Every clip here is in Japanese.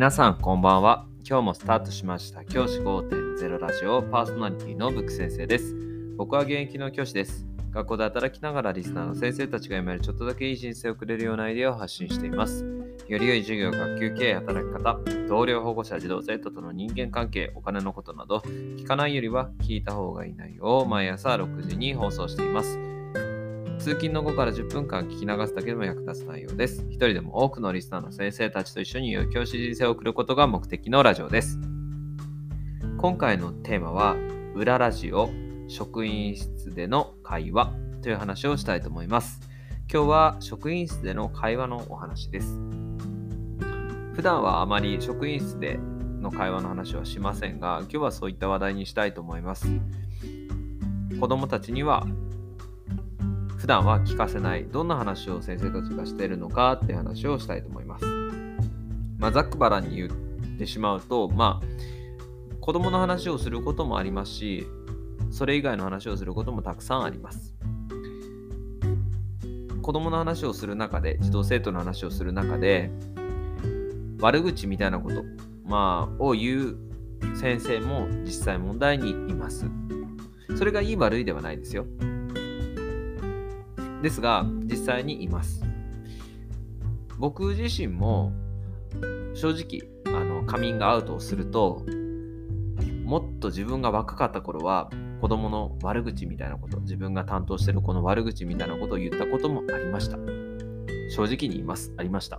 皆さんこんばんは。今日もスタートしました。教師5.0ラジオパーソナリティのブック先生です。僕は現役の教師です。学校で働きながらリスナーの先生たちが読めるちょっとだけいい人生をくれるようなアイデアを発信しています。より良い授業、学級経営、働き方、同僚、保護者、児童生徒との人間関係、お金のことなど、聞かないよりは聞いた方がいい内容を毎朝6時に放送しています。通勤の後から10分間聞き流すだけでも役立つ内容です。一人でも多くのリスナーの先生たちと一緒に良い教師人生を送ることが目的のラジオです。今回のテーマは、裏ラジオ、職員室での会話という話をしたいと思います。今日は職員室での会話のお話です。普段はあまり職員室での会話の話はしませんが、今日はそういった話題にしたいと思います。子供たちには普段は聞かせないどんな話を先生たちがしているのかって話をしたいと思います。まあ、ざっくばらんに言ってしまうと、まあ、子供の話をすることもありますし、それ以外の話をすることもたくさんあります。子供の話をする中で、児童生徒の話をする中で、悪口みたいなこと、まあ、を言う先生も実際問題にいます。それがいい悪いではないですよ。ですが、実際にいます。僕自身も正直あのカミングアウトをするともっと自分が若かった頃は子供の悪口みたいなこと自分が担当してる子の悪口みたいなことを言ったこともありました。正直に言います。ありました。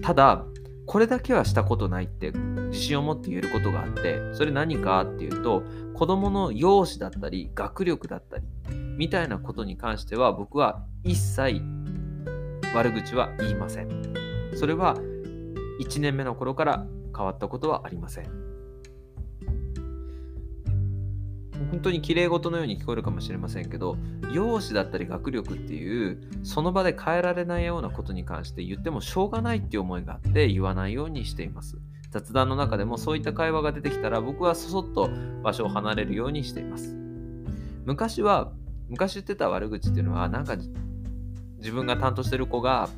ただこれだけはしたことないって自信を持って言えることがあってそれ何かっていうと子供の容姿だったり学力だったりみたいなことに関しては僕は一切悪口は言いません。それは1年目の頃から変わったことはありません。本当に綺麗事のように聞こえるかもしれませんけど、容姿だったり学力っていう、その場で変えられないようなことに関して言ってもしょうがないっていう思いがあって言わないようにしています。雑談の中でもそういった会話が出てきたら僕はそそっと場所を離れるようにしています。昔は、昔言ってた悪口っていうのはなんか自分が担当してる子が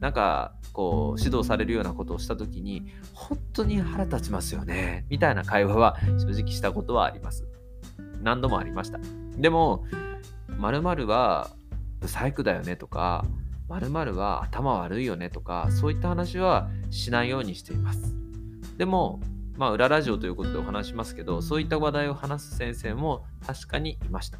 なんかこう指導されるようなことをした時に本当に腹立ちますよねみたいな会話は正直したことはあります。何度もありました。でも、〇〇はブサイクだよねとか、〇〇は頭悪いよねとか、そういった話はしないようにしています。でも、まあ、裏ラジオということでお話しますけど、そういった話題を話す先生も確かにいました。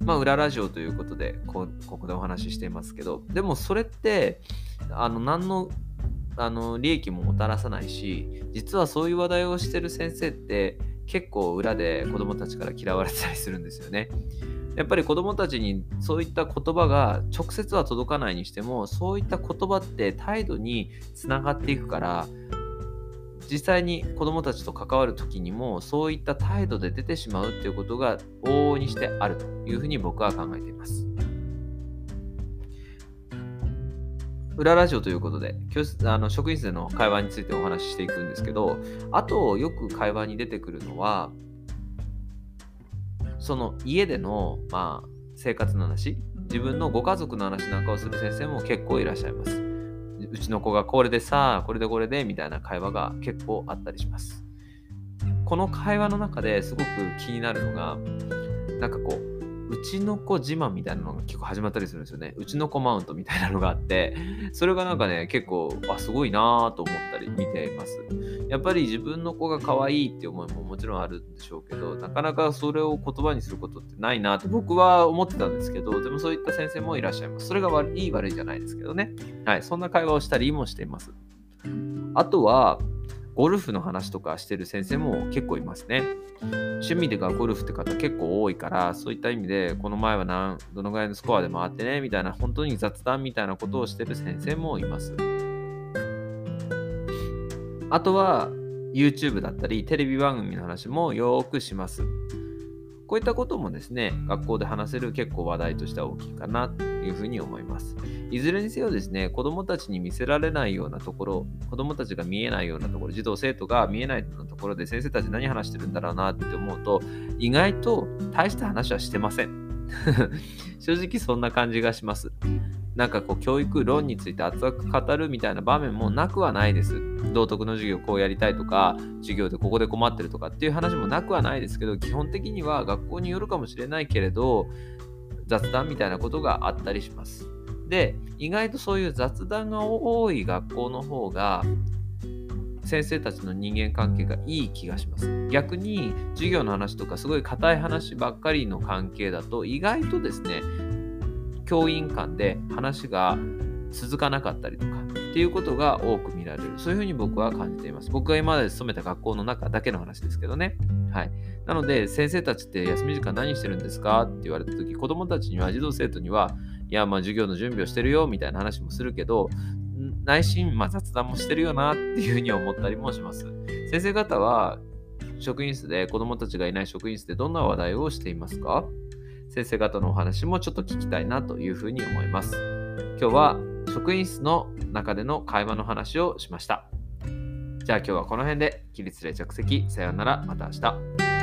まあ、裏ラジオということでこ、ここでお話ししていますけど、でもそれって、あの、何の、あの、利益ももたらさないし、実はそういう話題をしてる先生って、結構裏で子供たちから嫌われてたりするんですよね。やっぱり子供たちにそういった言葉が直接は届かないにしてもそういった言葉って態度につながっていくから実際に子供たちと関わる時にもそういった態度で出てしまうっていうことが往々にしてあるというふうに僕は考えています。裏ラジオということで教室あの職員室での会話についてお話ししていくんですけどあとよく会話に出てくるのはその家での、まあ、生活の話自分のご家族の話なんかをする先生も結構いらっしゃいます。うちの子がこれでさ、これでこれでみたいな会話が結構あったりします。この会話の中ですごく気になるのが、なんかこう、うちの子自慢みたいなのが結構始まったりするんですよね。うちの子マウントみたいなのがあって、それがなんかね、結構、あ、すごいなぁと思ったり見ています。やっぱり自分の子が可愛いって思いももちろんあるんでしょうけど、なかなかそれを言葉にすることってないなと僕は思ってたんですけど、でもそういった先生もいらっしゃいます。それが悪いい悪いじゃないですけどね。はい、そんな会話をしたりもしています。あとは、ゴルフの話とかしてる先生も結構いますね。趣味でがゴルフって方結構多いから、そういった意味で、この前は何どのぐらいのスコアで回ってね、みたいな、本当に雑談みたいなことをしてる先生もいます。あとは、YouTube だったり、テレビ番組の話もよくします。こういったこともですね、学校で話せる結構話題としては大きいかなというふうに思います。いずれにせよですね、子供たちに見せられないようなところ、子どもたちが見えないようなところ、児童生徒が見えないようなところで先生たち何話してるんだろうなって思うと、意外と大した話はしてません。正直そんな感じがします。なんかこう教育論について熱く語るみたいな場面もなくはないです。道徳の授業こうやりたいとか、授業でここで困ってるとかっていう話もなくはないですけど、基本的には学校によるかもしれないけれど、雑談みたいなことがあったりします。で、意外とそういう雑談が多い学校の方が、先生たちの人間関係がいい気がします。逆に授業の話とかすごい硬い話ばっかりの関係だと意外とですね教員間で話が続かなかったりとかっていうことが多く見られる。そういうふうに僕は感じています。僕が今まで勤めた学校の中だけの話ですけどね。はい。なので、先生たちって休み時間何してるんですかって言われた時、子供たちには、児童生徒には、いや、まあ授業の準備をしてるよみたいな話もするけど、内心、まあ、雑談もしてるよなっていうふうに思ったりもします。先生方は職員室で子供たちがいない職員室でどんな話題をしていますか？先生方のお話もちょっと聞きたいなというふうに思います。今日は職員室の中での会話の話をしました。じゃあ今日はこの辺で起立例着席さようならまた明日。